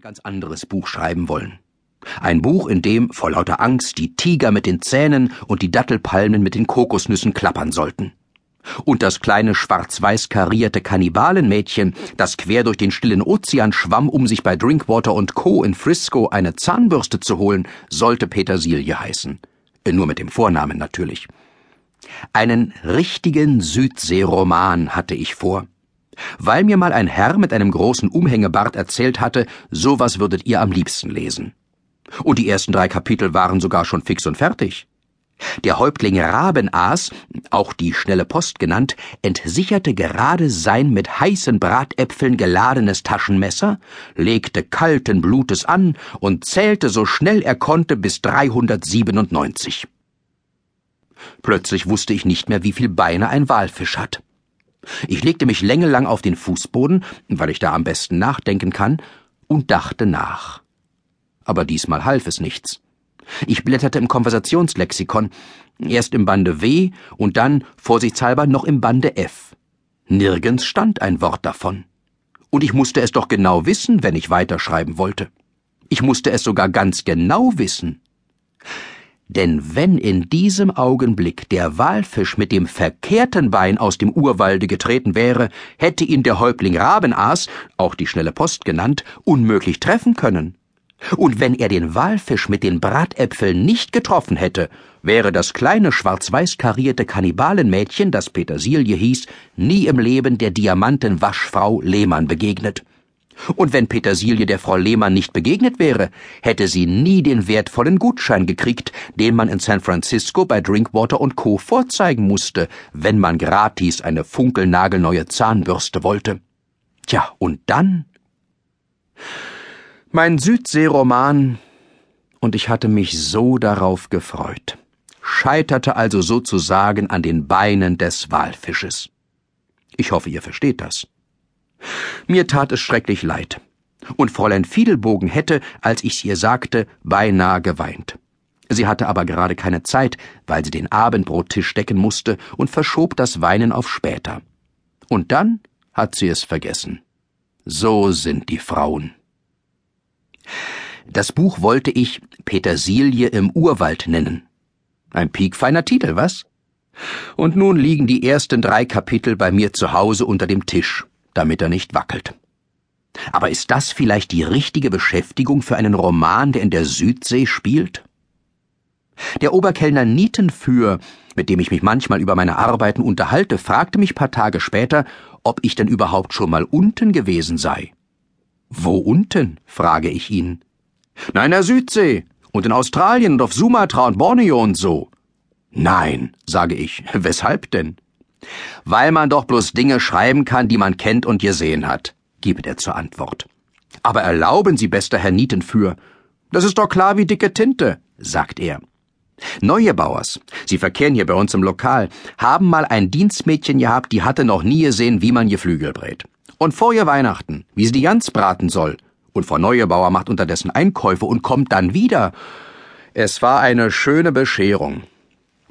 ganz anderes Buch schreiben wollen. Ein Buch, in dem vor lauter Angst die Tiger mit den Zähnen und die Dattelpalmen mit den Kokosnüssen klappern sollten. Und das kleine schwarz-weiß karierte Kannibalenmädchen, das quer durch den stillen Ozean schwamm, um sich bei Drinkwater und Co. in Frisco eine Zahnbürste zu holen, sollte Petersilie heißen. Äh, nur mit dem Vornamen natürlich. Einen richtigen Südseeroman hatte ich vor weil mir mal ein Herr mit einem großen Umhängebart erzählt hatte, sowas würdet ihr am liebsten lesen. Und die ersten drei Kapitel waren sogar schon fix und fertig. Der Häuptling Rabenaas, auch die schnelle Post genannt, entsicherte gerade sein mit heißen Bratäpfeln geladenes Taschenmesser, legte kalten Blutes an und zählte so schnell er konnte bis 397. Plötzlich wusste ich nicht mehr, wie viel Beine ein Walfisch hat. Ich legte mich längelang auf den Fußboden, weil ich da am besten nachdenken kann, und dachte nach. Aber diesmal half es nichts. Ich blätterte im Konversationslexikon, erst im Bande W und dann, vorsichtshalber, noch im Bande F. Nirgends stand ein Wort davon. Und ich musste es doch genau wissen, wenn ich weiterschreiben wollte. Ich musste es sogar ganz genau wissen. Denn wenn in diesem Augenblick der Walfisch mit dem verkehrten Bein aus dem Urwalde getreten wäre, hätte ihn der Häuptling Rabenaas, auch die schnelle Post genannt, unmöglich treffen können. Und wenn er den Walfisch mit den Bratäpfeln nicht getroffen hätte, wäre das kleine schwarz-weiß karierte Kannibalenmädchen, das Petersilie hieß, nie im Leben der Diamantenwaschfrau Lehmann begegnet. Und wenn Petersilie der Frau Lehmann nicht begegnet wäre, hätte sie nie den wertvollen Gutschein gekriegt, den man in San Francisco bei Drinkwater und Co. vorzeigen musste, wenn man gratis eine funkelnagelneue Zahnbürste wollte. Tja, und dann? Mein Südseeroman, und ich hatte mich so darauf gefreut, scheiterte also sozusagen an den Beinen des Walfisches. Ich hoffe, ihr versteht das. Mir tat es schrecklich leid. Und Fräulein Fiedelbogen hätte, als ich's ihr sagte, beinahe geweint. Sie hatte aber gerade keine Zeit, weil sie den Abendbrottisch decken musste und verschob das Weinen auf später. Und dann hat sie es vergessen. So sind die Frauen. Das Buch wollte ich Petersilie im Urwald nennen. Ein piekfeiner Titel, was? Und nun liegen die ersten drei Kapitel bei mir zu Hause unter dem Tisch damit er nicht wackelt. Aber ist das vielleicht die richtige Beschäftigung für einen Roman, der in der Südsee spielt? Der Oberkellner Nietenführ, mit dem ich mich manchmal über meine Arbeiten unterhalte, fragte mich paar Tage später, ob ich denn überhaupt schon mal unten gewesen sei. Wo unten? frage ich ihn. Na, in der Südsee und in Australien und auf Sumatra und Borneo und so. Nein, sage ich. Weshalb denn? Weil man doch bloß Dinge schreiben kann, die man kennt und gesehen hat, gibt er zur Antwort. Aber erlauben Sie, bester Herr Nietenführ. Das ist doch klar wie dicke Tinte, sagt er. Neue Bauers, Sie verkehren hier bei uns im Lokal, haben mal ein Dienstmädchen gehabt, die hatte noch nie gesehen, wie man Geflügel brät. Und vor ihr Weihnachten, wie sie die Gans braten soll. Und Frau Neuebauer macht unterdessen Einkäufe und kommt dann wieder. Es war eine schöne Bescherung.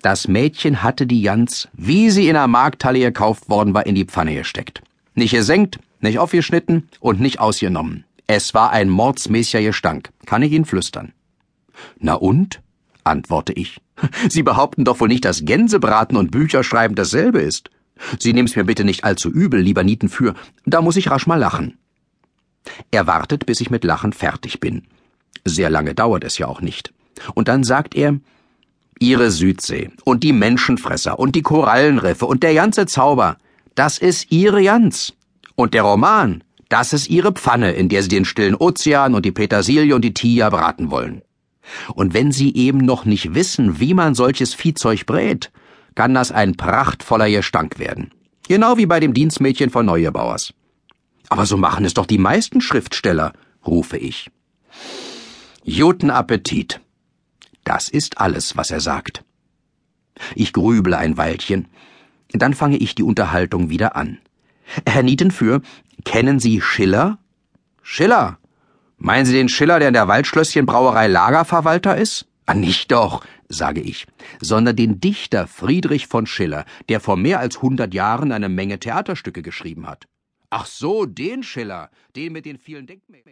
Das Mädchen hatte die Jans, wie sie in der Markthalle gekauft worden war, in die Pfanne gesteckt. Nicht gesenkt, nicht aufgeschnitten und nicht ausgenommen. Es war ein mordsmäßiger Gestank, kann ich Ihnen flüstern. Na und? antworte ich. Sie behaupten doch wohl nicht, dass Gänsebraten und Bücherschreiben dasselbe ist. Sie nehmen's mir bitte nicht allzu übel, lieber Nietenführ, da muss ich rasch mal lachen. Er wartet, bis ich mit Lachen fertig bin. Sehr lange dauert es ja auch nicht. Und dann sagt er, Ihre Südsee und die Menschenfresser und die Korallenriffe und der ganze Zauber, das ist Ihre Jans. Und der Roman, das ist Ihre Pfanne, in der Sie den stillen Ozean und die Petersilie und die Tia braten wollen. Und wenn Sie eben noch nicht wissen, wie man solches Viehzeug brät, kann das ein prachtvoller Gestank werden. Genau wie bei dem Dienstmädchen von Neuebauers. Aber so machen es doch die meisten Schriftsteller, rufe ich. Guten Appetit. Das ist alles, was er sagt. Ich grüble ein Weilchen. Dann fange ich die Unterhaltung wieder an. Herr Nietenführ, kennen Sie Schiller? Schiller? Meinen Sie den Schiller, der in der Waldschlösschenbrauerei Lagerverwalter ist? Ah, nicht doch, sage ich, sondern den Dichter Friedrich von Schiller, der vor mehr als hundert Jahren eine Menge Theaterstücke geschrieben hat. Ach so, den Schiller, den mit den vielen Denkmälern.